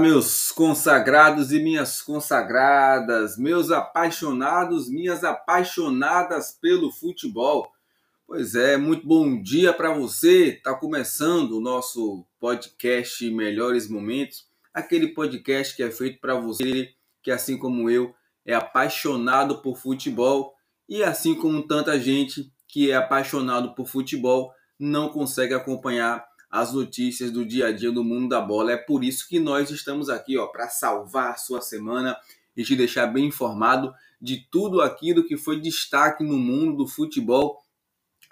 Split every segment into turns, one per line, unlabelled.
meus consagrados e minhas consagradas, meus apaixonados, minhas apaixonadas pelo futebol. Pois é, muito bom dia para você. Está começando o nosso podcast Melhores Momentos, aquele podcast que é feito para você que, assim como eu, é apaixonado por futebol e, assim como tanta gente que é apaixonado por futebol, não consegue acompanhar as notícias do dia a dia do mundo da bola. É por isso que nós estamos aqui, ó, para salvar a sua semana e te deixar bem informado de tudo aquilo que foi destaque no mundo do futebol,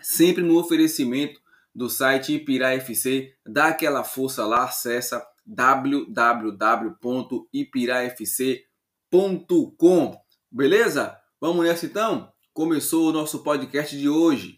sempre no oferecimento do site Ipirá FC. Dá aquela força lá, acessa www.ipirafc.com. Beleza? Vamos nessa então? Começou o nosso podcast de hoje.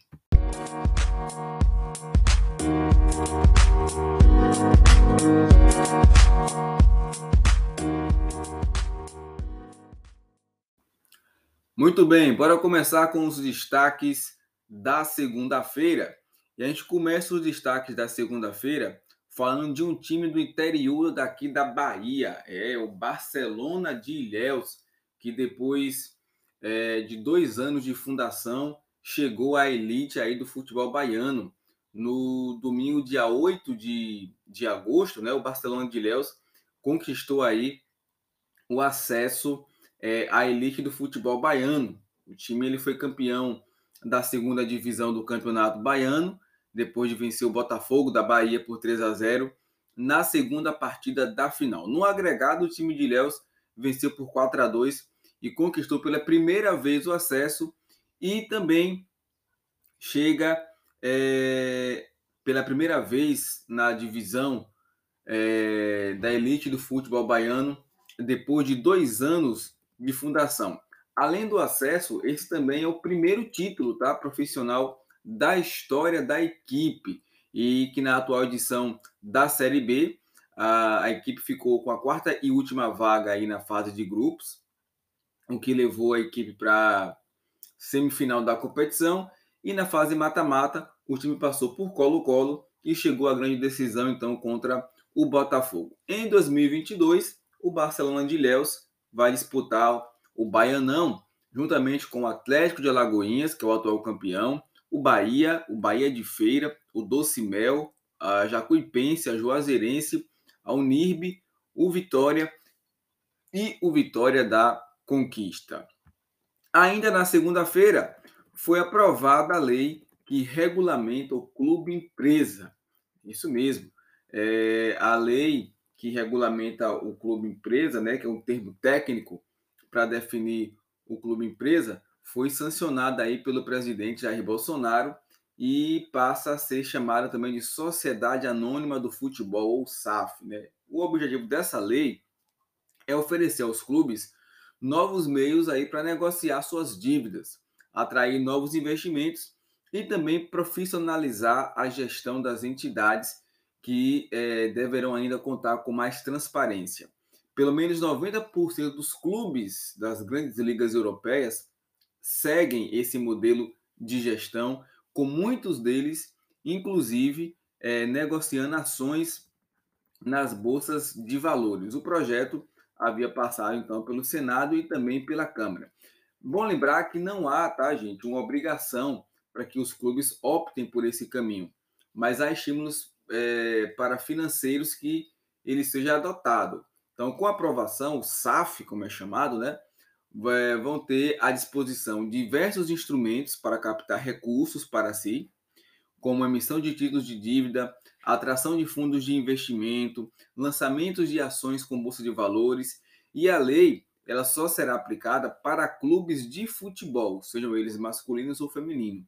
Muito bem, bora começar com os destaques da segunda-feira. E a gente começa os destaques da segunda-feira falando de um time do interior daqui da Bahia, é o Barcelona de Ilhéus, que depois é, de dois anos de fundação chegou à elite aí do futebol baiano. No domingo, dia 8 de, de agosto, né, o Barcelona de Ilhéus conquistou aí o acesso é, a elite do futebol baiano. O time ele foi campeão da segunda divisão do Campeonato Baiano, depois de vencer o Botafogo da Bahia por 3 a 0 na segunda partida da final. No agregado, o time de Ilhéus venceu por 4 a 2 e conquistou pela primeira vez o acesso e também chega é, pela primeira vez na divisão é, da elite do futebol baiano, depois de dois anos de fundação. Além do acesso, esse também é o primeiro título tá, profissional da história da equipe e que na atual edição da Série B a, a equipe ficou com a quarta e última vaga aí na fase de grupos, o que levou a equipe para semifinal da competição e na fase mata-mata o time passou por Colo-Colo e chegou à grande decisão então contra o Botafogo. Em 2022, o Barcelona de Ilhéus vai disputar o Baianão, juntamente com o Atlético de Alagoinhas, que é o atual campeão, o Bahia, o Bahia de Feira, o Doce Mel, a Jacuipense, a Juazeirense, a Unirbe, o Vitória e o Vitória da Conquista. Ainda na segunda-feira, foi aprovada a lei que regulamenta o clube empresa. Isso mesmo. É, a lei que regulamenta o clube empresa, né, que é um termo técnico para definir o clube empresa, foi sancionada aí pelo presidente Jair Bolsonaro e passa a ser chamada também de Sociedade Anônima do Futebol, ou SAF. Né? O objetivo dessa lei é oferecer aos clubes novos meios aí para negociar suas dívidas, atrair novos investimentos e também profissionalizar a gestão das entidades que é, deverão ainda contar com mais transparência. Pelo menos 90% dos clubes das grandes ligas europeias seguem esse modelo de gestão, com muitos deles, inclusive, é, negociando ações nas bolsas de valores. O projeto havia passado, então, pelo Senado e também pela Câmara. Bom lembrar que não há, tá, gente, uma obrigação para que os clubes optem por esse caminho, mas há estímulos é, para financeiros que ele seja adotado. Então, com a aprovação, o SAF, como é chamado, né, vão ter à disposição diversos instrumentos para captar recursos para si, como emissão de títulos de dívida, atração de fundos de investimento, lançamentos de ações com bolsa de valores, e a lei ela só será aplicada para clubes de futebol, sejam eles masculinos ou femininos.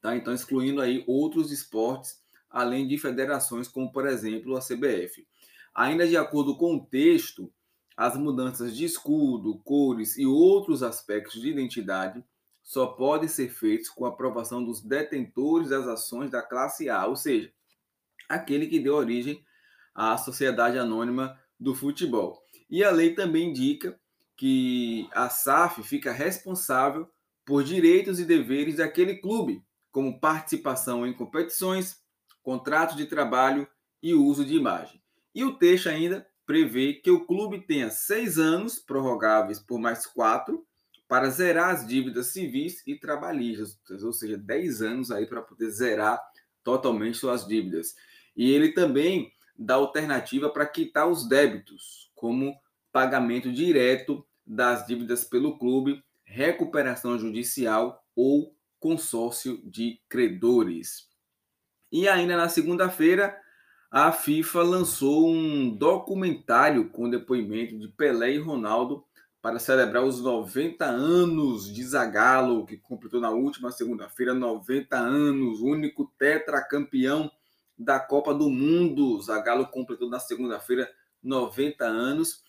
Tá? Então, excluindo aí outros esportes além de federações como, por exemplo, a CBF. Ainda de acordo com o texto, as mudanças de escudo, cores e outros aspectos de identidade só podem ser feitos com a aprovação dos detentores das ações da classe A, ou seja, aquele que deu origem à Sociedade Anônima do Futebol. E a lei também indica que a SAF fica responsável por direitos e deveres daquele clube, como participação em competições, contrato de trabalho e uso de imagem. E o texto ainda prevê que o clube tenha seis anos, prorrogáveis por mais quatro, para zerar as dívidas civis e trabalhistas, ou seja, 10 anos aí para poder zerar totalmente suas dívidas. E ele também dá alternativa para quitar os débitos, como pagamento direto das dívidas pelo clube, recuperação judicial ou consórcio de credores. E ainda na segunda-feira, a FIFA lançou um documentário com depoimento de Pelé e Ronaldo para celebrar os 90 anos de Zagallo, que completou na última segunda-feira 90 anos, único tetracampeão da Copa do Mundo. Zagallo completou na segunda-feira 90 anos.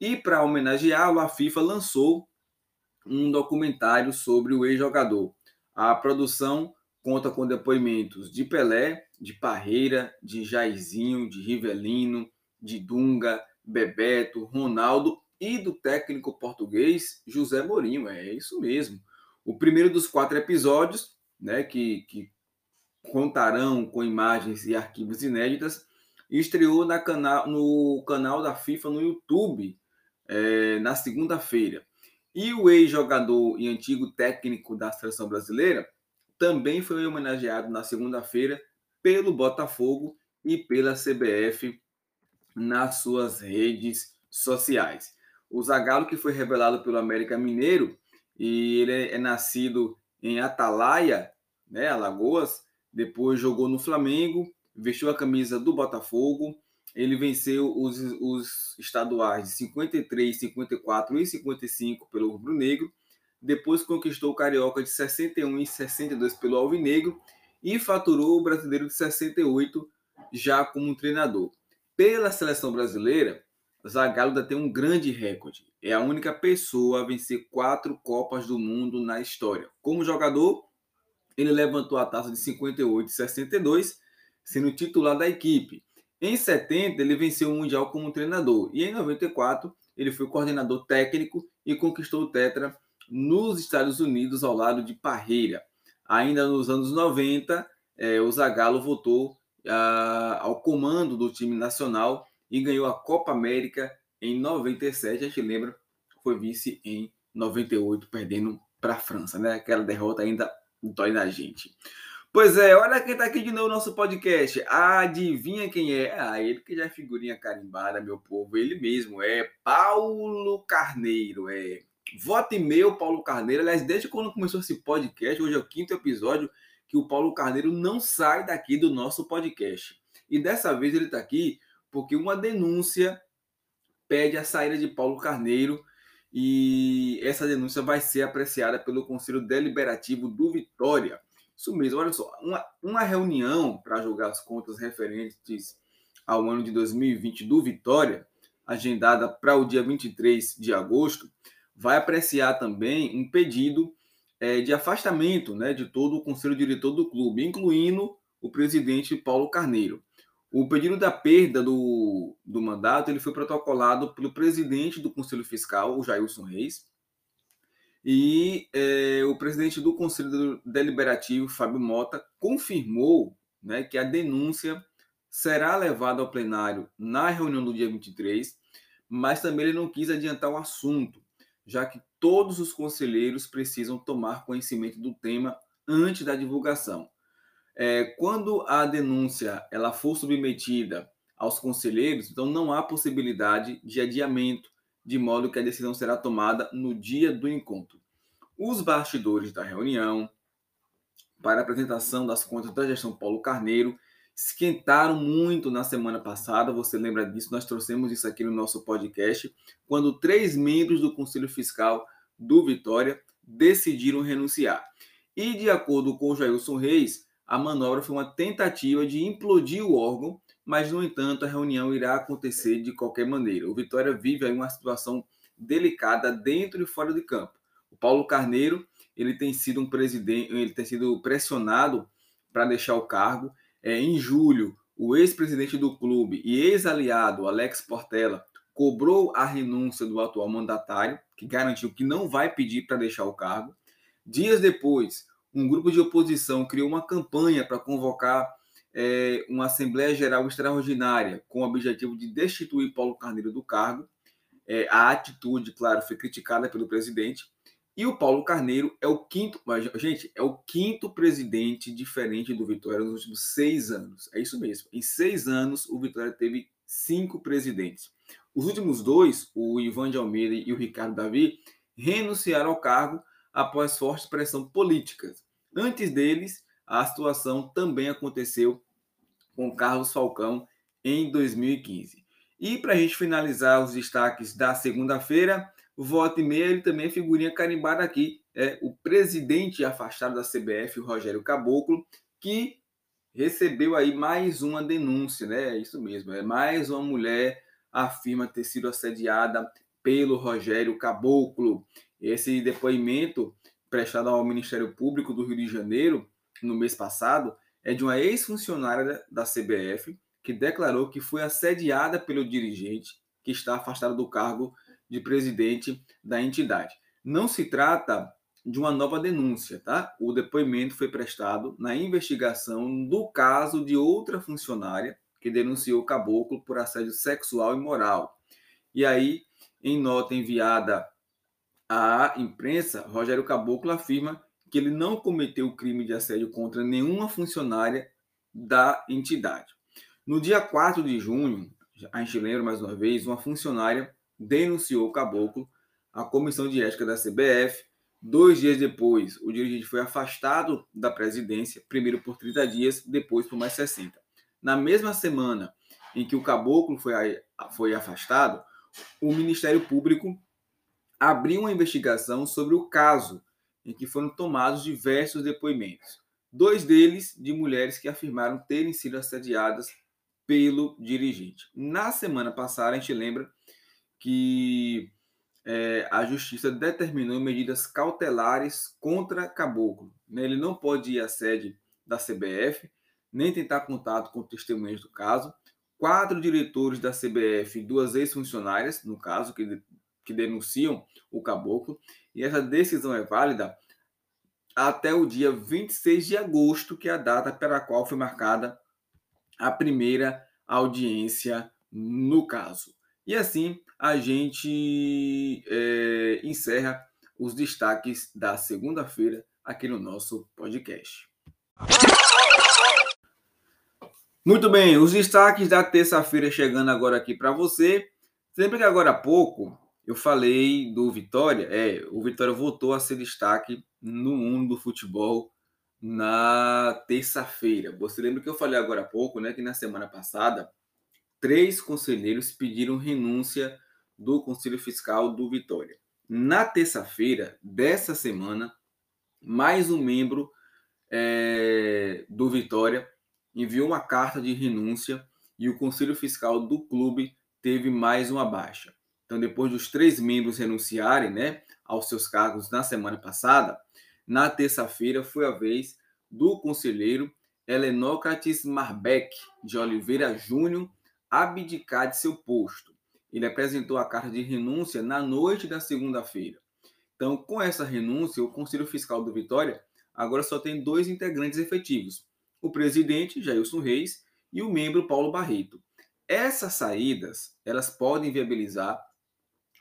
E para homenageá-lo, a FIFA lançou um documentário sobre o ex-jogador. A produção conta com depoimentos de Pelé, de Parreira, de Jairzinho, de Rivelino, de Dunga, Bebeto, Ronaldo e do técnico português José Mourinho. É isso mesmo. O primeiro dos quatro episódios, né, que, que contarão com imagens e arquivos inéditas, estreou na canal, no canal da FIFA no YouTube é, na segunda-feira. E o ex-jogador e antigo técnico da seleção brasileira também foi homenageado na segunda-feira pelo Botafogo e pela CBF nas suas redes sociais. O Zagallo, que foi revelado pelo América Mineiro, e ele é nascido em Atalaia, né, Alagoas, depois jogou no Flamengo, vestiu a camisa do Botafogo, ele venceu os, os estaduais de 53, 54 e 55 pelo Rubro Negro, depois conquistou o Carioca de 61 e 62 pelo Alvinegro e faturou o Brasileiro de 68 já como treinador. Pela seleção brasileira, Zagallo ainda tem um grande recorde. É a única pessoa a vencer quatro Copas do Mundo na história. Como jogador, ele levantou a taça de 58 e 62, sendo titular da equipe. Em 70, ele venceu o Mundial como treinador. E em 94, ele foi coordenador técnico e conquistou o Tetra nos Estados Unidos ao lado de Parreira. Ainda nos anos 90, eh, o Zagallo voltou ah, ao comando do time nacional e ganhou a Copa América em 97. A gente lembra, foi vice em 98, perdendo para a França, né? Aquela derrota ainda dói na gente. Pois é, olha quem está aqui de novo no nosso podcast. Adivinha quem é? Ah, ele que já é figurinha carimbada, meu povo. Ele mesmo é Paulo Carneiro. É. Vote meu, Paulo Carneiro. Aliás, desde quando começou esse podcast, hoje é o quinto episódio que o Paulo Carneiro não sai daqui do nosso podcast. E dessa vez ele está aqui porque uma denúncia pede a saída de Paulo Carneiro e essa denúncia vai ser apreciada pelo Conselho Deliberativo do Vitória. Isso mesmo, olha só, uma, uma reunião para julgar as contas referentes ao ano de 2020 do Vitória, agendada para o dia 23 de agosto, vai apreciar também um pedido é, de afastamento né, de todo o conselho diretor do clube, incluindo o presidente Paulo Carneiro. O pedido da perda do, do mandato ele foi protocolado pelo presidente do Conselho Fiscal, o Jailson Reis, e é, o presidente do Conselho Deliberativo, Fábio Mota, confirmou né, que a denúncia será levada ao plenário na reunião do dia 23, mas também ele não quis adiantar o assunto, já que todos os conselheiros precisam tomar conhecimento do tema antes da divulgação. É, quando a denúncia ela for submetida aos conselheiros, então não há possibilidade de adiamento, de modo que a decisão será tomada no dia do encontro. Os bastidores da reunião para apresentação das contas da gestão Paulo Carneiro esquentaram muito na semana passada, você lembra disso? Nós trouxemos isso aqui no nosso podcast, quando três membros do Conselho Fiscal do Vitória decidiram renunciar. E de acordo com o Jailson Reis, a manobra foi uma tentativa de implodir o órgão, mas, no entanto, a reunião irá acontecer de qualquer maneira. O Vitória vive aí uma situação delicada dentro e fora de campo. O Paulo Carneiro, ele tem sido um presidente, ele tem sido pressionado para deixar o cargo. É, em julho, o ex-presidente do clube e ex-aliado Alex Portela cobrou a renúncia do atual mandatário, que garantiu que não vai pedir para deixar o cargo. Dias depois, um grupo de oposição criou uma campanha para convocar é, uma Assembleia Geral Extraordinária com o objetivo de destituir Paulo Carneiro do cargo. É, a atitude, claro, foi criticada pelo presidente. E o Paulo Carneiro é o quinto, gente, é o quinto presidente diferente do Vitória nos últimos seis anos. É isso mesmo. Em seis anos, o Vitória teve cinco presidentes. Os últimos dois, o Ivan de Almeida e o Ricardo Davi, renunciaram ao cargo após forte pressão política. Antes deles, a situação também aconteceu com Carlos Falcão em 2015. E para a gente finalizar os destaques da segunda-feira, volta e meia ele também é figurinha carimbada aqui, é o presidente afastado da CBF, Rogério Caboclo, que recebeu aí mais uma denúncia, né? É isso mesmo, é mais uma mulher afirma ter sido assediada pelo Rogério Caboclo. Esse depoimento prestado ao Ministério Público do Rio de Janeiro no mês passado é de uma ex-funcionária da CBF que declarou que foi assediada pelo dirigente que está afastado do cargo de presidente da entidade. Não se trata de uma nova denúncia, tá? O depoimento foi prestado na investigação do caso de outra funcionária que denunciou o caboclo por assédio sexual e moral. E aí, em nota enviada à imprensa, Rogério Caboclo afirma que ele não cometeu crime de assédio contra nenhuma funcionária da entidade. No dia 4 de junho, a gente lembra mais uma vez, uma funcionária denunciou o caboclo à comissão de ética da CBF. Dois dias depois, o dirigente foi afastado da presidência, primeiro por 30 dias, depois por mais 60. Na mesma semana em que o caboclo foi, foi afastado, o Ministério Público abriu uma investigação sobre o caso em que foram tomados diversos depoimentos. Dois deles de mulheres que afirmaram terem sido assediadas pelo dirigente. Na semana passada, a gente lembra que é, a justiça determinou medidas cautelares contra Caboclo. Né? Ele não pode ir à sede da CBF, nem tentar contato com testemunhas do caso. Quatro diretores da CBF duas ex-funcionárias, no caso, que, que denunciam o caboclo. E essa decisão é válida até o dia 26 de agosto, que é a data pela qual foi marcada a primeira audiência no caso. E assim a gente é, encerra os destaques da segunda-feira aqui no nosso podcast. Muito bem, os destaques da terça-feira chegando agora aqui para você. Sempre que agora há pouco eu falei do Vitória, é, o Vitória voltou a ser destaque no mundo do futebol na terça-feira. Você lembra que eu falei agora há pouco, né, que na semana passada três conselheiros pediram renúncia do Conselho Fiscal do Vitória. Na terça-feira dessa semana, mais um membro é, do Vitória enviou uma carta de renúncia e o Conselho Fiscal do clube teve mais uma baixa. Então, depois dos três membros renunciarem né, aos seus cargos na semana passada, na terça-feira foi a vez do conselheiro Helenócrates Marbeck de Oliveira Júnior abdicar de seu posto. Ele apresentou a carta de renúncia na noite da segunda-feira. Então, com essa renúncia, o Conselho Fiscal do Vitória agora só tem dois integrantes efetivos: o presidente, Jailson Reis, e o membro Paulo Barreto. Essas saídas, elas podem viabilizar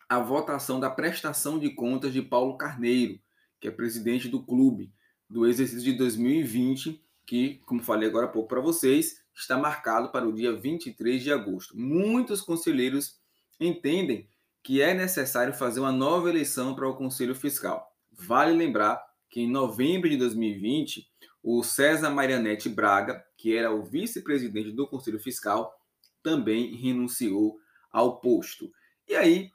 a votação da prestação de contas de Paulo Carneiro, que é presidente do clube do exercício de 2020, que, como falei agora há pouco para vocês, está marcado para o dia 23 de agosto. Muitos conselheiros entendem que é necessário fazer uma nova eleição para o Conselho Fiscal. Vale lembrar que em novembro de 2020, o César Marianete Braga, que era o vice-presidente do Conselho Fiscal, também renunciou ao posto. E aí,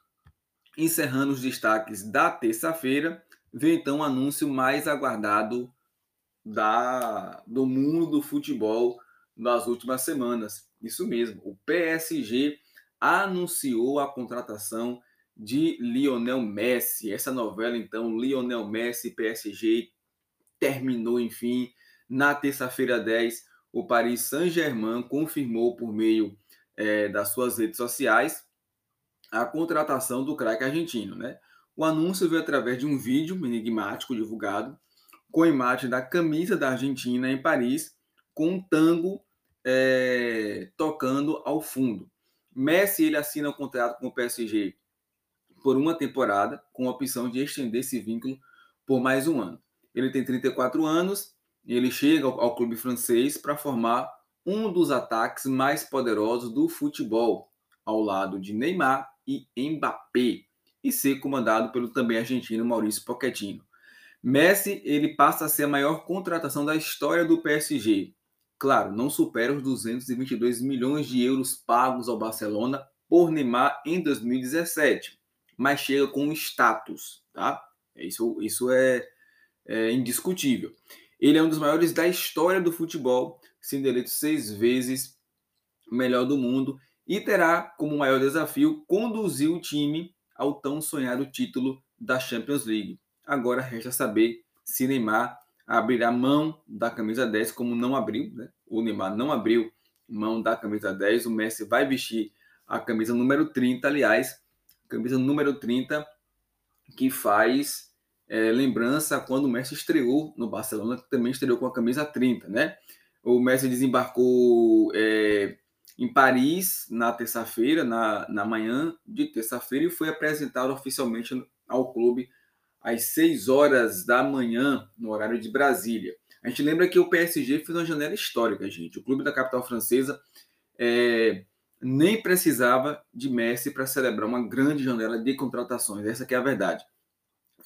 encerrando os destaques da terça-feira, vem então o anúncio mais aguardado da, do mundo do futebol nas últimas semanas. Isso mesmo, o PSG anunciou a contratação de Lionel Messi. Essa novela, então, Lionel Messi PSG terminou, enfim, na terça-feira 10, o Paris Saint-Germain confirmou por meio é, das suas redes sociais a contratação do craque argentino. Né? O anúncio veio através de um vídeo enigmático divulgado com a imagem da camisa da Argentina em Paris com um tango é, tocando ao fundo. Messi ele assina um contrato com o PSG por uma temporada, com a opção de estender esse vínculo por mais um ano. Ele tem 34 anos e ele chega ao, ao clube francês para formar um dos ataques mais poderosos do futebol, ao lado de Neymar e Mbappé, e ser comandado pelo também argentino Maurício Pochettino. Messi ele passa a ser a maior contratação da história do PSG. Claro, não supera os 222 milhões de euros pagos ao Barcelona por Neymar em 2017, mas chega com status, tá? Isso, isso é, é indiscutível. Ele é um dos maiores da história do futebol, sendo eleito seis vezes melhor do mundo e terá como maior desafio conduzir o time ao tão sonhado título da Champions League. Agora resta saber se Neymar abrirá mão da camisa 10, como não abriu, né? O Neymar não abriu mão da camisa 10, o Messi vai vestir a camisa número 30, aliás, camisa número 30 que faz é, lembrança quando o Messi estreou no Barcelona, que também estreou com a camisa 30, né? O Messi desembarcou é, em Paris na terça-feira, na, na manhã de terça-feira, e foi apresentado oficialmente ao clube às 6 horas da manhã, no horário de Brasília. A gente lembra que o PSG fez uma janela histórica, gente. O clube da capital francesa é, nem precisava de Messi para celebrar uma grande janela de contratações. Essa é a verdade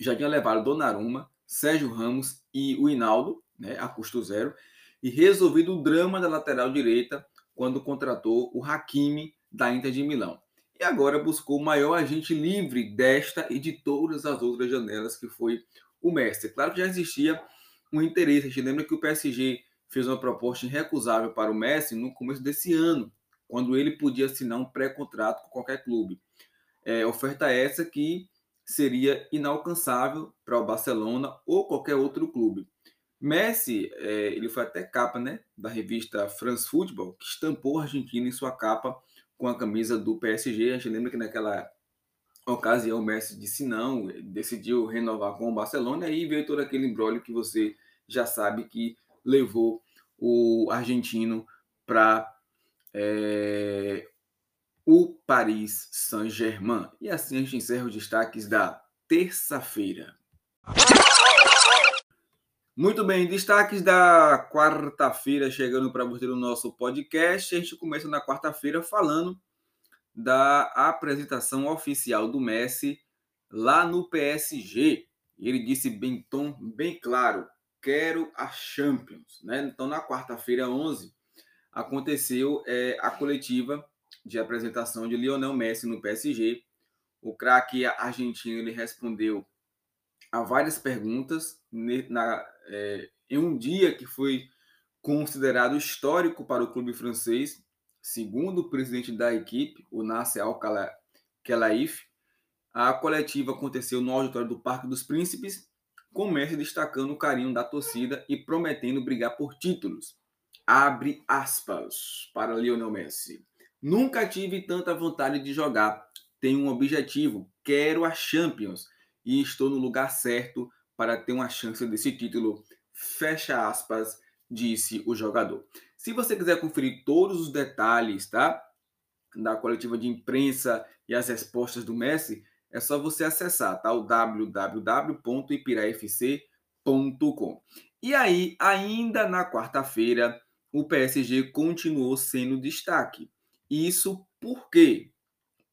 já tinha levado Donnarumma, Sérgio Ramos e o Hinaldo, né, a custo zero, e resolvido o drama da lateral direita quando contratou o Hakimi da Inter de Milão. E agora buscou o maior agente livre desta e de todas as outras janelas, que foi o Messi. Claro que já existia um interesse. A gente lembra que o PSG fez uma proposta irrecusável para o Messi no começo desse ano, quando ele podia assinar um pré-contrato com qualquer clube. É, oferta essa que seria inalcançável para o Barcelona ou qualquer outro clube. Messi, é, ele foi até capa né, da revista France Football, que estampou a Argentina em sua capa com a camisa do PSG. A gente lembra que naquela ocasião o Messi disse não, decidiu renovar com o Barcelona e veio todo aquele embrólio que você já sabe que levou o argentino para é, o Paris Saint-Germain. E assim a gente encerra os destaques da terça-feira. Muito bem, destaques da quarta-feira chegando para você no nosso podcast. A gente começa na quarta-feira falando da apresentação oficial do Messi lá no PSG. Ele disse bem tom, bem claro, quero a Champions. Né? Então, na quarta-feira, 11, aconteceu é, a coletiva de apresentação de Lionel Messi no PSG. O craque argentino ele respondeu a várias perguntas na, é, em um dia que foi considerado histórico para o clube francês, segundo o presidente da equipe, o Nasser Al-Khelaifi. A coletiva aconteceu no auditório do Parque dos Príncipes, com Messi destacando o carinho da torcida e prometendo brigar por títulos. Abre aspas para Lionel Messi. Nunca tive tanta vontade de jogar. Tenho um objetivo, quero a Champions e estou no lugar certo para ter uma chance desse título. Fecha aspas, disse o jogador. Se você quiser conferir todos os detalhes, tá? Da coletiva de imprensa e as respostas do Messi, é só você acessar, tá? O www.ipirafc.com. E aí, ainda na quarta-feira, o PSG continuou sendo destaque. Isso por quê?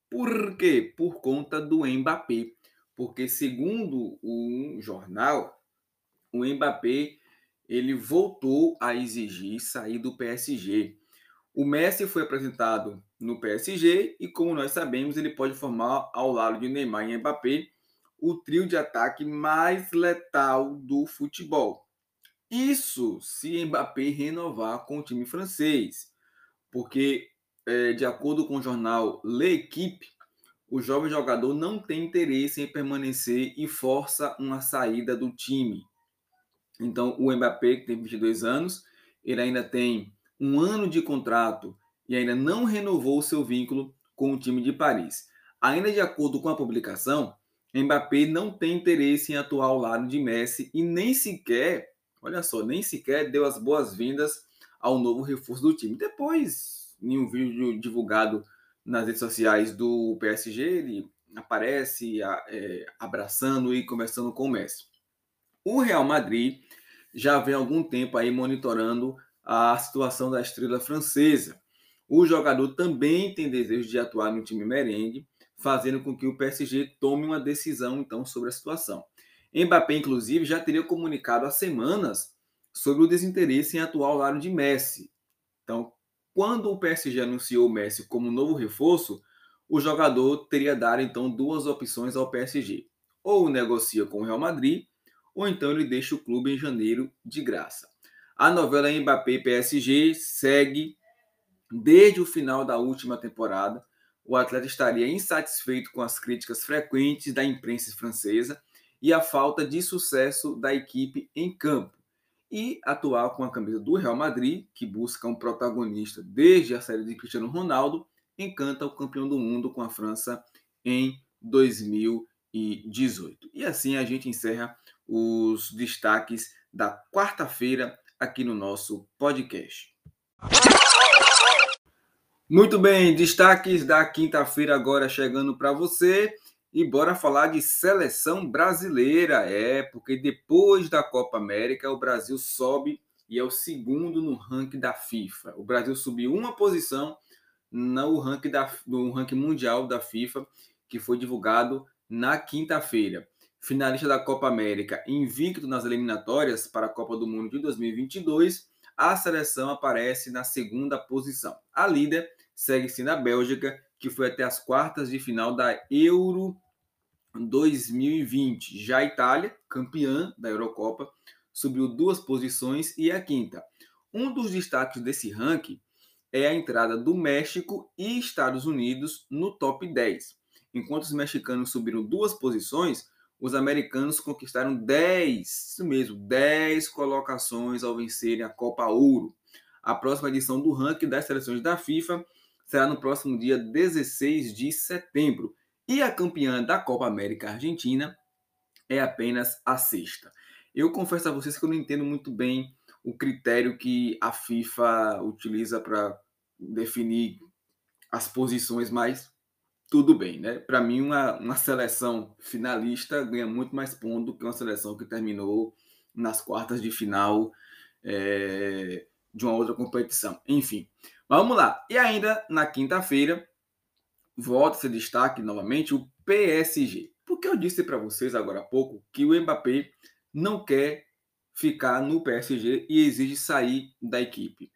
Por quê? Por conta do Mbappé. Porque segundo um jornal, o Mbappé ele voltou a exigir sair do PSG. O Messi foi apresentado no PSG e, como nós sabemos, ele pode formar ao lado de Neymar e Mbappé o trio de ataque mais letal do futebol. Isso se Mbappé renovar com o time francês, porque é, de acordo com o jornal L'Equipe, o jovem jogador não tem interesse em permanecer e força uma saída do time. Então, o Mbappé, que tem 22 anos, ele ainda tem um ano de contrato e ainda não renovou seu vínculo com o time de Paris. Ainda de acordo com a publicação, Mbappé não tem interesse em atuar ao lado de Messi e nem sequer, olha só, nem sequer deu as boas-vindas ao novo reforço do time. Depois, em um vídeo divulgado nas redes sociais do PSG, ele aparece é, abraçando e conversando com o Messi. O Real Madrid já vem há algum tempo aí monitorando a situação da estrela francesa. O jogador também tem desejo de atuar no time merengue, fazendo com que o PSG tome uma decisão então sobre a situação. Mbappé, inclusive, já teria comunicado há semanas sobre o desinteresse em atuar ao lado de Messi. Então, quando o PSG anunciou o Messi como novo reforço, o jogador teria dado então duas opções ao PSG: ou negocia com o Real Madrid, ou então ele deixa o clube em janeiro de graça. A novela Mbappé PSG segue desde o final da última temporada. O atleta estaria insatisfeito com as críticas frequentes da imprensa francesa e a falta de sucesso da equipe em campo. E atuar com a camisa do Real Madrid, que busca um protagonista desde a série de Cristiano Ronaldo, encanta o campeão do mundo com a França em 2018. E assim a gente encerra os destaques da quarta-feira aqui no nosso podcast. Muito bem, destaques da quinta-feira agora chegando para você. E bora falar de seleção brasileira. É, porque depois da Copa América, o Brasil sobe e é o segundo no ranking da FIFA. O Brasil subiu uma posição no ranking, da, no ranking mundial da FIFA, que foi divulgado na quinta-feira. Finalista da Copa América, invicto nas eliminatórias para a Copa do Mundo de 2022, a seleção aparece na segunda posição. A líder segue sendo a Bélgica, que foi até as quartas de final da Euro 2020. Já a Itália, campeã da Eurocopa, subiu duas posições e a quinta. Um dos destaques desse ranking é a entrada do México e Estados Unidos no top 10. Enquanto os mexicanos subiram duas posições, os americanos conquistaram 10, isso mesmo, 10 colocações ao vencerem a Copa Ouro. A próxima edição do ranking das seleções da FIFA será no próximo dia 16 de setembro. E a campeã da Copa América Argentina é apenas a sexta. Eu confesso a vocês que eu não entendo muito bem o critério que a FIFA utiliza para definir as posições, mas tudo bem, né? Para mim, uma, uma seleção finalista ganha muito mais ponto do que uma seleção que terminou nas quartas de final é, de uma outra competição. Enfim, Vamos lá. E ainda na quinta-feira, volta esse destaque novamente o PSG. Porque eu disse para vocês agora há pouco que o Mbappé não quer ficar no PSG e exige sair da equipe.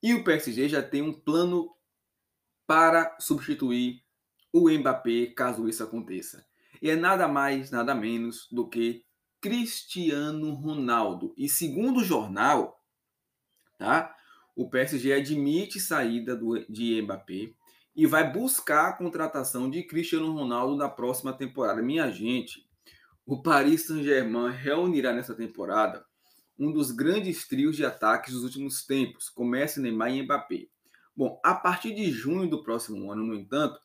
E o PSG já tem um plano para substituir o Mbappé caso isso aconteça. E é nada mais, nada menos do que Cristiano Ronaldo. E segundo o jornal, tá? o PSG admite saída do, de Mbappé e vai buscar a contratação de Cristiano Ronaldo na próxima temporada. Minha gente, o Paris Saint-Germain reunirá nessa temporada um dos grandes trios de ataques dos últimos tempos, com Messi, Neymar e Mbappé. Bom, a partir de junho do próximo ano, no entanto,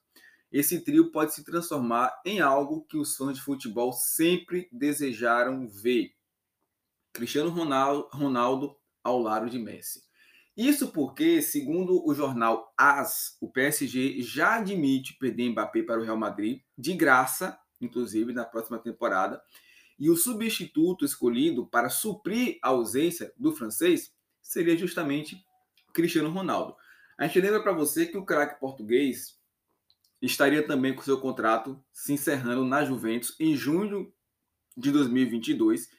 esse trio pode se transformar em algo que os fãs de futebol sempre desejaram ver. Cristiano Ronaldo, Ronaldo ao lado de Messi. Isso porque, segundo o jornal AS, o PSG já admite perder Mbappé para o Real Madrid, de graça, inclusive, na próxima temporada. E o substituto escolhido para suprir a ausência do francês seria justamente Cristiano Ronaldo. A gente lembra para você que o craque português estaria também com seu contrato se encerrando na Juventus em junho de 2022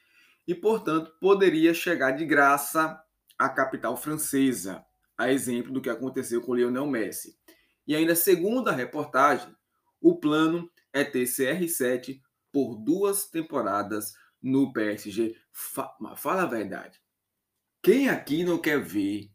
e, portanto, poderia chegar de graça a capital francesa, a exemplo do que aconteceu com Lionel Messi. E ainda segundo a reportagem, o plano é ter CR7 por duas temporadas no PSG. fala a verdade. Quem aqui não quer ver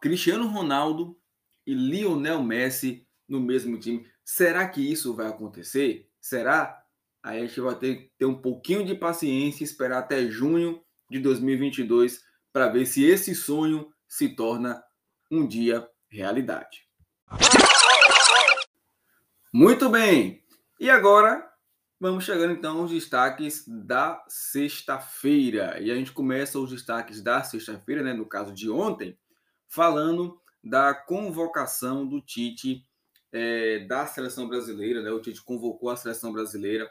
Cristiano Ronaldo e Lionel Messi no mesmo time? Será que isso vai acontecer? Será? Aí a gente vai ter que ter um pouquinho de paciência esperar até junho de 2022 para ver se esse sonho se torna um dia realidade. Muito bem. E agora Vamos chegando então aos destaques da sexta-feira. E a gente começa os destaques da sexta-feira, né, no caso de ontem, falando da convocação do Tite é, da seleção brasileira. Né? O Tite convocou a seleção brasileira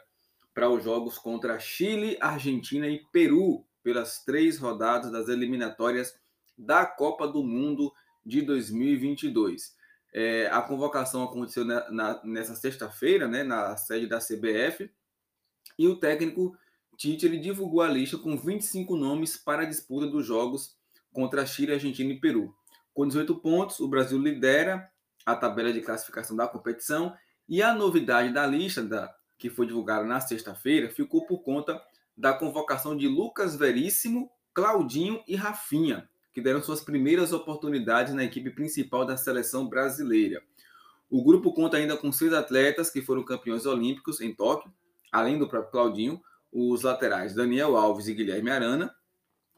para os jogos contra Chile, Argentina e Peru, pelas três rodadas das eliminatórias da Copa do Mundo de 2022. É, a convocação aconteceu na, na, nessa sexta-feira, né, na sede da CBF, e o técnico Tite ele divulgou a lista com 25 nomes para a disputa dos jogos contra Chile, Argentina e Peru. Com 18 pontos, o Brasil lidera a tabela de classificação da competição e a novidade da lista da, que foi divulgada na sexta-feira ficou por conta da convocação de Lucas Veríssimo, Claudinho e Rafinha, que deram suas primeiras oportunidades na equipe principal da seleção brasileira. O grupo conta ainda com seis atletas que foram campeões olímpicos em Tóquio, além do próprio Claudinho, os laterais Daniel Alves e Guilherme Arana,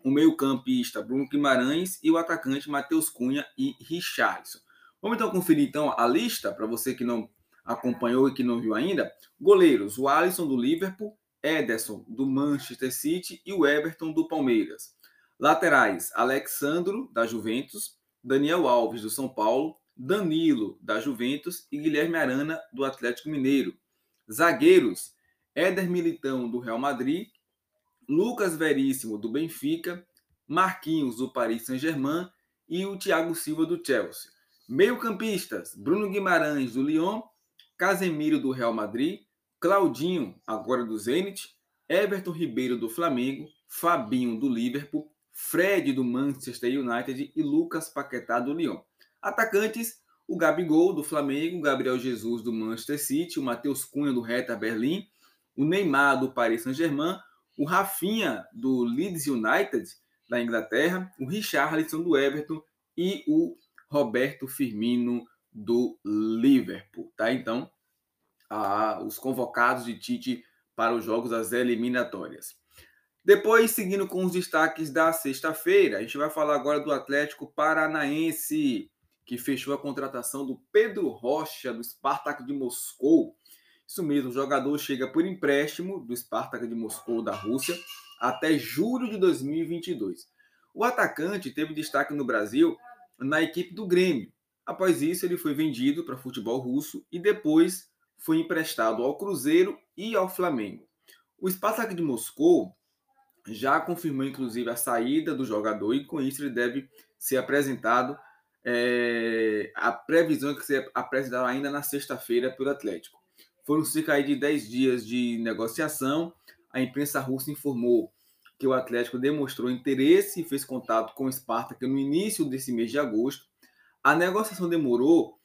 o meio-campista Bruno Guimarães e o atacante Matheus Cunha e Richardson. Vamos então conferir então a lista para você que não acompanhou e que não viu ainda. Goleiros: o Alisson do Liverpool, Ederson do Manchester City e o Everton do Palmeiras. Laterais: Alexandro, da Juventus, Daniel Alves, do São Paulo, Danilo, da Juventus e Guilherme Arana, do Atlético Mineiro. Zagueiros: Éder Militão, do Real Madrid, Lucas Veríssimo, do Benfica, Marquinhos, do Paris Saint-Germain e o Thiago Silva, do Chelsea. Meio-campistas: Bruno Guimarães, do Lyon, Casemiro, do Real Madrid, Claudinho, agora do Zenit, Everton Ribeiro, do Flamengo, Fabinho, do Liverpool, Fred do Manchester United e Lucas Paquetá do Lyon. Atacantes: o Gabigol do Flamengo, Gabriel Jesus do Manchester City, o Matheus Cunha do Hertha Berlim, o Neymar do Paris Saint-Germain, o Rafinha do Leeds United da Inglaterra, o Richarlison do Everton e o Roberto Firmino do Liverpool, tá? Então, os convocados de Tite para os jogos das eliminatórias. Depois, seguindo com os destaques da sexta-feira, a gente vai falar agora do Atlético Paranaense, que fechou a contratação do Pedro Rocha, do Spartak de Moscou. Isso mesmo, o jogador chega por empréstimo do Spartak de Moscou, da Rússia, até julho de 2022. O atacante teve destaque no Brasil na equipe do Grêmio. Após isso, ele foi vendido para futebol russo e depois foi emprestado ao Cruzeiro e ao Flamengo. O Spartak de Moscou já confirmou inclusive a saída do jogador e com isso ele deve ser apresentado. É, a previsão é que seja apresentado ainda na sexta-feira pelo Atlético. Foram cerca de 10 dias de negociação. A imprensa russa informou que o Atlético demonstrou interesse e fez contato com o Spartak no início desse mês de agosto. A negociação demorou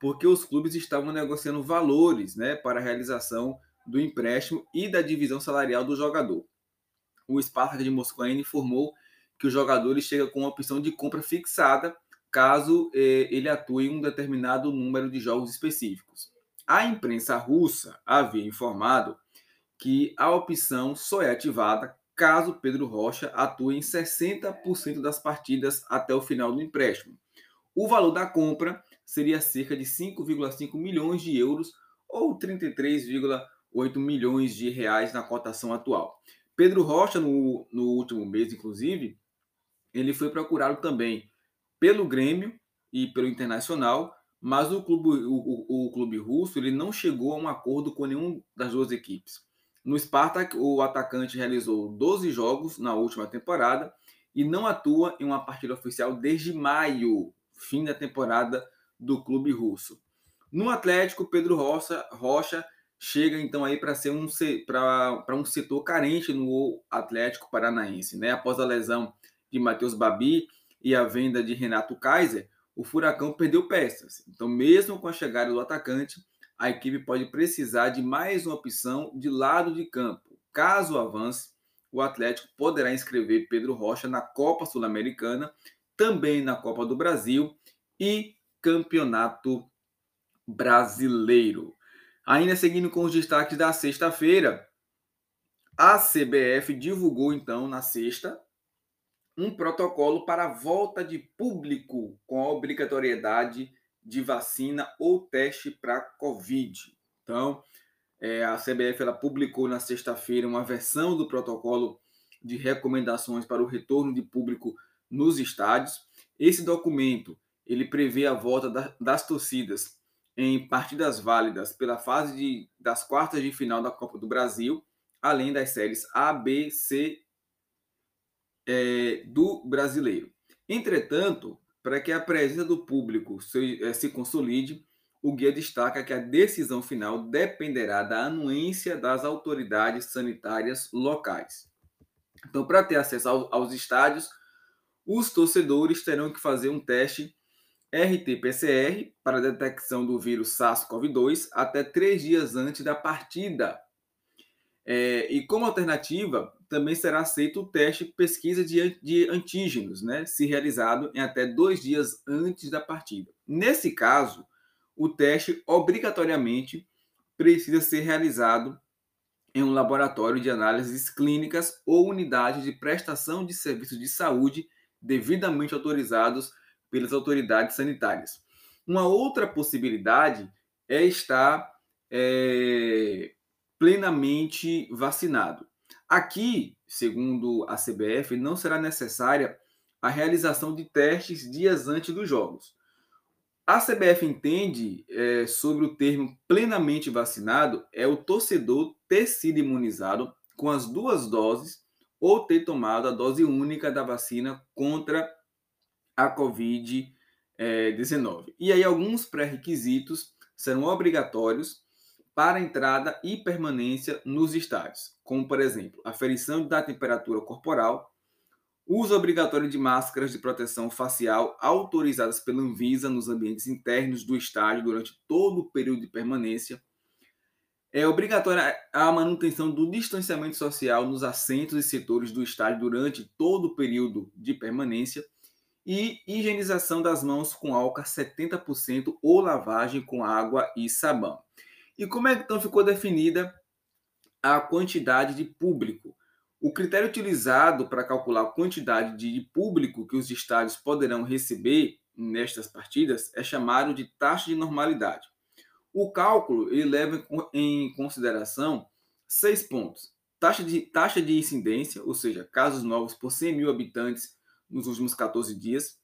porque os clubes estavam negociando valores né, para a realização do empréstimo e da divisão salarial do jogador o Spartak de Moscou ainda informou que o jogador chega com uma opção de compra fixada caso eh, ele atue em um determinado número de jogos específicos. A imprensa russa havia informado que a opção só é ativada caso Pedro Rocha atue em 60% das partidas até o final do empréstimo. O valor da compra seria cerca de 5,5 milhões de euros ou 33,8 milhões de reais na cotação atual. Pedro Rocha, no, no último mês, inclusive, ele foi procurado também pelo Grêmio e pelo Internacional, mas o clube, o, o, o clube russo ele não chegou a um acordo com nenhum das duas equipes. No Spartak, o atacante realizou 12 jogos na última temporada e não atua em uma partida oficial desde maio, fim da temporada do clube russo. No Atlético, Pedro Rocha, Rocha chega então aí para ser um para um setor carente no Atlético Paranaense, né? Após a lesão de Matheus Babi e a venda de Renato Kaiser, o Furacão perdeu peças. Então, mesmo com a chegada do atacante, a equipe pode precisar de mais uma opção de lado de campo. Caso avance, o Atlético poderá inscrever Pedro Rocha na Copa Sul-Americana, também na Copa do Brasil e Campeonato Brasileiro. Ainda seguindo com os destaques da sexta-feira, a CBF divulgou então na sexta um protocolo para a volta de público com a obrigatoriedade de vacina ou teste para Covid. Então, É, a CBF ela publicou na sexta-feira uma versão do protocolo de recomendações para o retorno de público nos estádios. Esse documento ele prevê a volta da, das torcidas em partidas válidas pela fase de, das quartas de final da Copa do Brasil, além das séries A, B, C é, do brasileiro. Entretanto, para que a presença do público se, é, se consolide, o guia destaca que a decisão final dependerá da anuência das autoridades sanitárias locais. Então, para ter acesso ao, aos estádios, os torcedores terão que fazer um teste RT-PCR para detecção do vírus SARS-CoV-2 até três dias antes da partida. É, e como alternativa, também será aceito o teste pesquisa de, de antígenos, né, se realizado em até dois dias antes da partida. Nesse caso, o teste obrigatoriamente precisa ser realizado em um laboratório de análises clínicas ou unidade de prestação de serviços de saúde devidamente autorizados pelas autoridades sanitárias. Uma outra possibilidade é estar é, plenamente vacinado. Aqui, segundo a CBF, não será necessária a realização de testes dias antes dos jogos. A CBF entende é, sobre o termo plenamente vacinado é o torcedor ter sido imunizado com as duas doses ou ter tomado a dose única da vacina contra a Covid-19. É, e aí, alguns pré-requisitos serão obrigatórios para entrada e permanência nos estádios, como, por exemplo, aferição da temperatura corporal, uso obrigatório de máscaras de proteção facial autorizadas pela Anvisa nos ambientes internos do estádio durante todo o período de permanência. É obrigatória a manutenção do distanciamento social nos assentos e setores do estádio durante todo o período de permanência e higienização das mãos com álcool 70% ou lavagem com água e sabão. E como é que então ficou definida a quantidade de público? O critério utilizado para calcular a quantidade de público que os estádios poderão receber nestas partidas é chamado de taxa de normalidade. O cálculo ele leva em consideração seis pontos: taxa de, taxa de incidência, ou seja, casos novos por 100 mil habitantes nos últimos 14 dias,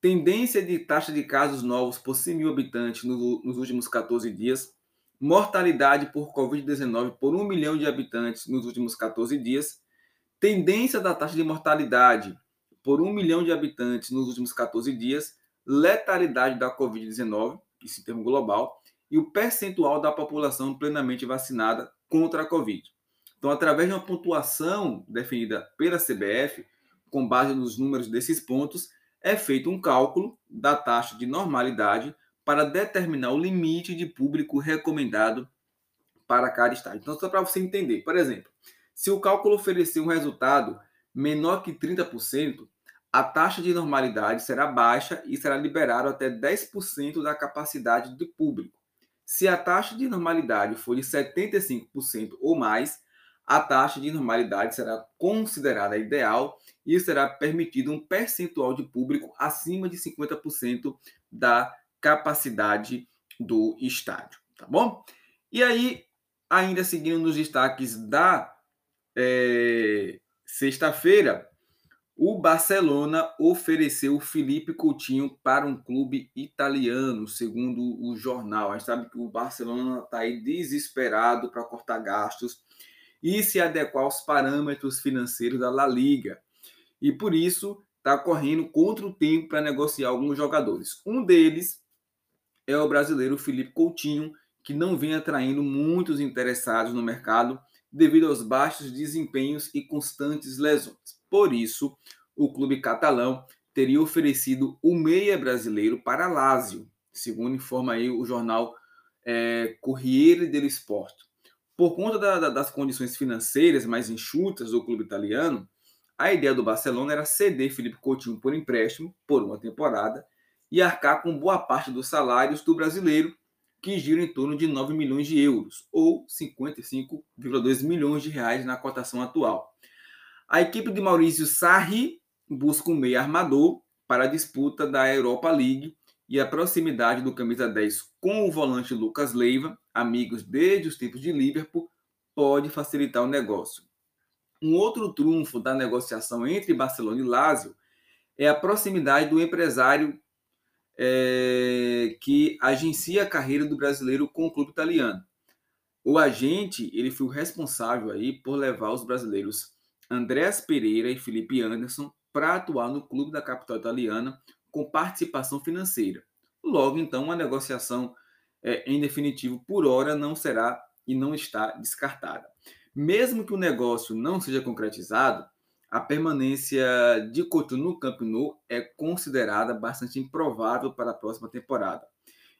tendência de taxa de casos novos por 100 mil habitantes no, nos últimos 14 dias, mortalidade por Covid-19 por 1 milhão de habitantes nos últimos 14 dias, tendência da taxa de mortalidade por 1 milhão de habitantes nos últimos 14 dias, letalidade da Covid-19, isso em termo global, e o percentual da população plenamente vacinada contra a Covid. Então, através de uma pontuação definida pela CBF, com base nos números desses pontos, é feito um cálculo da taxa de normalidade para determinar o limite de público recomendado para cada estádio. Então, só para você entender, por exemplo, se o cálculo oferecer um resultado menor que 30%, a taxa de normalidade será baixa e será liberado até 10% da capacidade do público. Se a taxa de normalidade for de 75% ou mais, a taxa de normalidade será considerada ideal e será permitido um percentual de público acima de 50% da capacidade do estádio, tá bom? E aí, ainda seguindo nos destaques da é, sexta-feira, o Barcelona ofereceu Felipe Coutinho para um clube italiano, segundo o jornal. A gente sabe que o Barcelona está aí desesperado para cortar gastos e se adequar aos parâmetros financeiros da La Liga. E por isso está correndo contra o tempo para negociar alguns jogadores. Um deles é o brasileiro Felipe Coutinho, que não vem atraindo muitos interessados no mercado devido aos baixos desempenhos e constantes lesões. Por isso, o clube catalão teria oferecido o meia brasileiro para Lazio, segundo informa aí o jornal é, Corriere dello Sport. Por conta da, da, das condições financeiras mais enxutas do clube italiano, a ideia do Barcelona era ceder Felipe Coutinho por empréstimo por uma temporada e arcar com boa parte dos salários do brasileiro, que gira em torno de 9 milhões de euros, ou 55,2 milhões de reais na cotação atual. A equipe de Maurício Sarri busca um meio armador para a disputa da Europa League e a proximidade do camisa 10 com o volante Lucas Leiva, amigos desde os tempos de Liverpool, pode facilitar o negócio. Um outro trunfo da negociação entre Barcelona e Lazio é a proximidade do empresário é, que agencia a carreira do brasileiro com o clube italiano. O agente ele foi o responsável aí por levar os brasileiros Andrés Pereira e Felipe Anderson para atuar no clube da capital italiana com participação financeira. Logo, então, a negociação é, em definitivo por hora não será e não está descartada. Mesmo que o negócio não seja concretizado, a permanência de Coutinho no Camp Nou é considerada bastante improvável para a próxima temporada.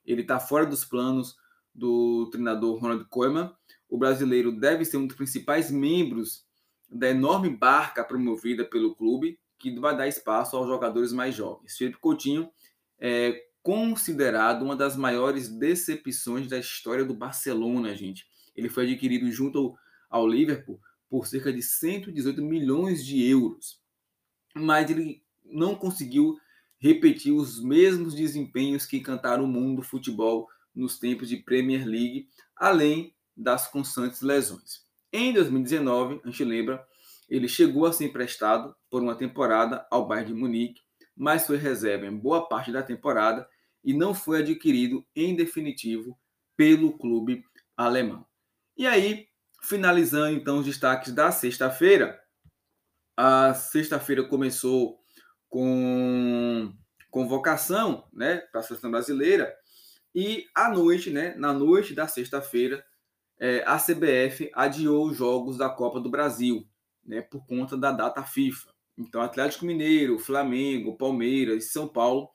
Ele está fora dos planos do treinador Ronald Koeman. O brasileiro deve ser um dos principais membros da enorme barca promovida pelo clube, que vai dar espaço aos jogadores mais jovens. Felipe Coutinho é considerado uma das maiores decepções da história do Barcelona, gente. Ele foi adquirido junto ao Liverpool por cerca de 118 milhões de euros. Mas ele não conseguiu repetir os mesmos desempenhos que encantaram o mundo do futebol nos tempos de Premier League, além das constantes lesões. Em 2019, a gente lembra, ele chegou a ser emprestado por uma temporada ao Bayern de Munique, mas foi reserva em boa parte da temporada e não foi adquirido em definitivo pelo clube alemão. E aí, Finalizando então os destaques da sexta-feira. A sexta-feira começou com convocação, né, para a seleção brasileira. E à noite, né, na noite da sexta-feira, é, a CBF adiou os jogos da Copa do Brasil, né, por conta da data FIFA. Então, Atlético Mineiro, Flamengo, Palmeiras e São Paulo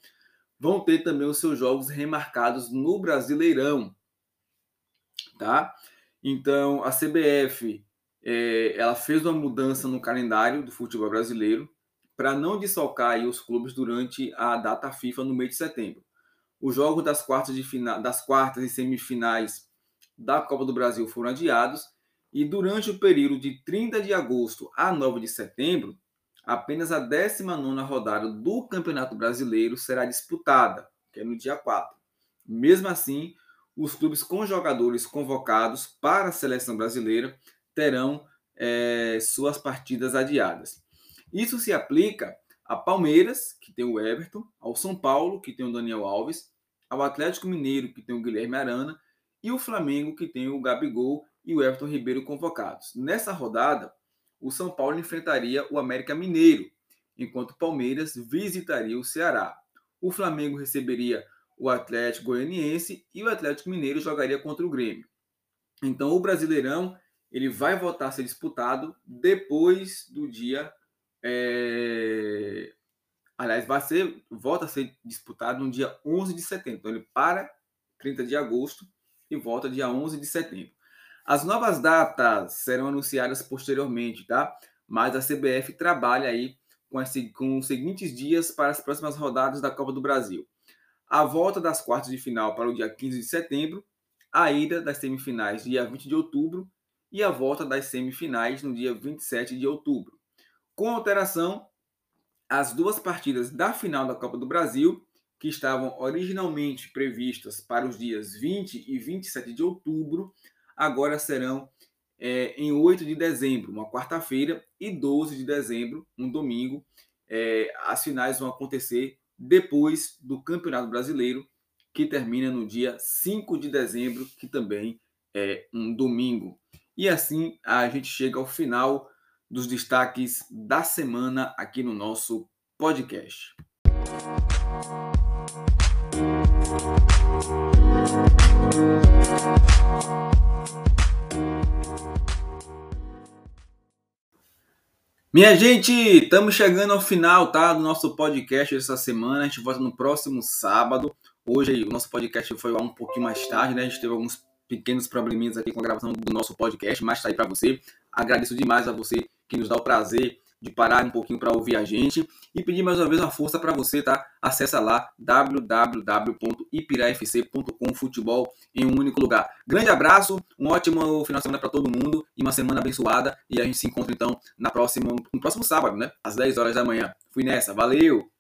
vão ter também os seus jogos remarcados no Brasileirão, tá? Então, a CBF é, ela fez uma mudança no calendário do futebol brasileiro para não desfalcar os clubes durante a data FIFA no mês de setembro. Os jogos das quartas, de final, das quartas e semifinais da Copa do Brasil foram adiados e durante o período de 30 de agosto a 9 de setembro, apenas a 19 rodada do Campeonato Brasileiro será disputada, que é no dia 4. Mesmo assim, os clubes com jogadores convocados para a seleção brasileira terão é, suas partidas adiadas. Isso se aplica a Palmeiras, que tem o Everton, ao São Paulo, que tem o Daniel Alves, ao Atlético Mineiro, que tem o Guilherme Arana, e o Flamengo, que tem o Gabigol e o Everton Ribeiro convocados. Nessa rodada, o São Paulo enfrentaria o América Mineiro, enquanto o Palmeiras visitaria o Ceará. O Flamengo receberia o Atlético Goianiense e o Atlético Mineiro jogaria contra o Grêmio. Então o Brasileirão ele vai voltar a ser disputado depois do dia. É... Aliás, vai ser, volta a ser disputado no dia 11 de setembro. Então ele para 30 de agosto e volta dia 11 de setembro. As novas datas serão anunciadas posteriormente, tá? Mas a CBF trabalha aí com, com os seguintes dias para as próximas rodadas da Copa do Brasil a volta das quartas de final para o dia 15 de setembro, a ida das semifinais dia 20 de outubro e a volta das semifinais no dia 27 de outubro. Com alteração, as duas partidas da final da Copa do Brasil, que estavam originalmente previstas para os dias 20 e 27 de outubro, agora serão é, em 8 de dezembro, uma quarta-feira, e 12 de dezembro, um domingo. É, as finais vão acontecer depois do Campeonato Brasileiro, que termina no dia 5 de dezembro, que também é um domingo. E assim a gente chega ao final dos destaques da semana aqui no nosso podcast. Minha gente, estamos chegando ao final, tá, do nosso podcast essa semana. A gente volta no próximo sábado. Hoje o nosso podcast foi um pouquinho mais tarde, né? A gente teve alguns pequenos probleminhas aqui com a gravação do nosso podcast, mas tá aí para você. Agradeço demais a você que nos dá o prazer de parar um pouquinho para ouvir a gente e pedir mais uma vez uma força para você, tá? Acessa lá www.ipirafc.com futebol em um único lugar. Grande abraço, um ótimo final de semana para todo mundo e uma semana abençoada e a gente se encontra então na próxima, no próximo sábado, né? Às 10 horas da manhã. Fui nessa, valeu.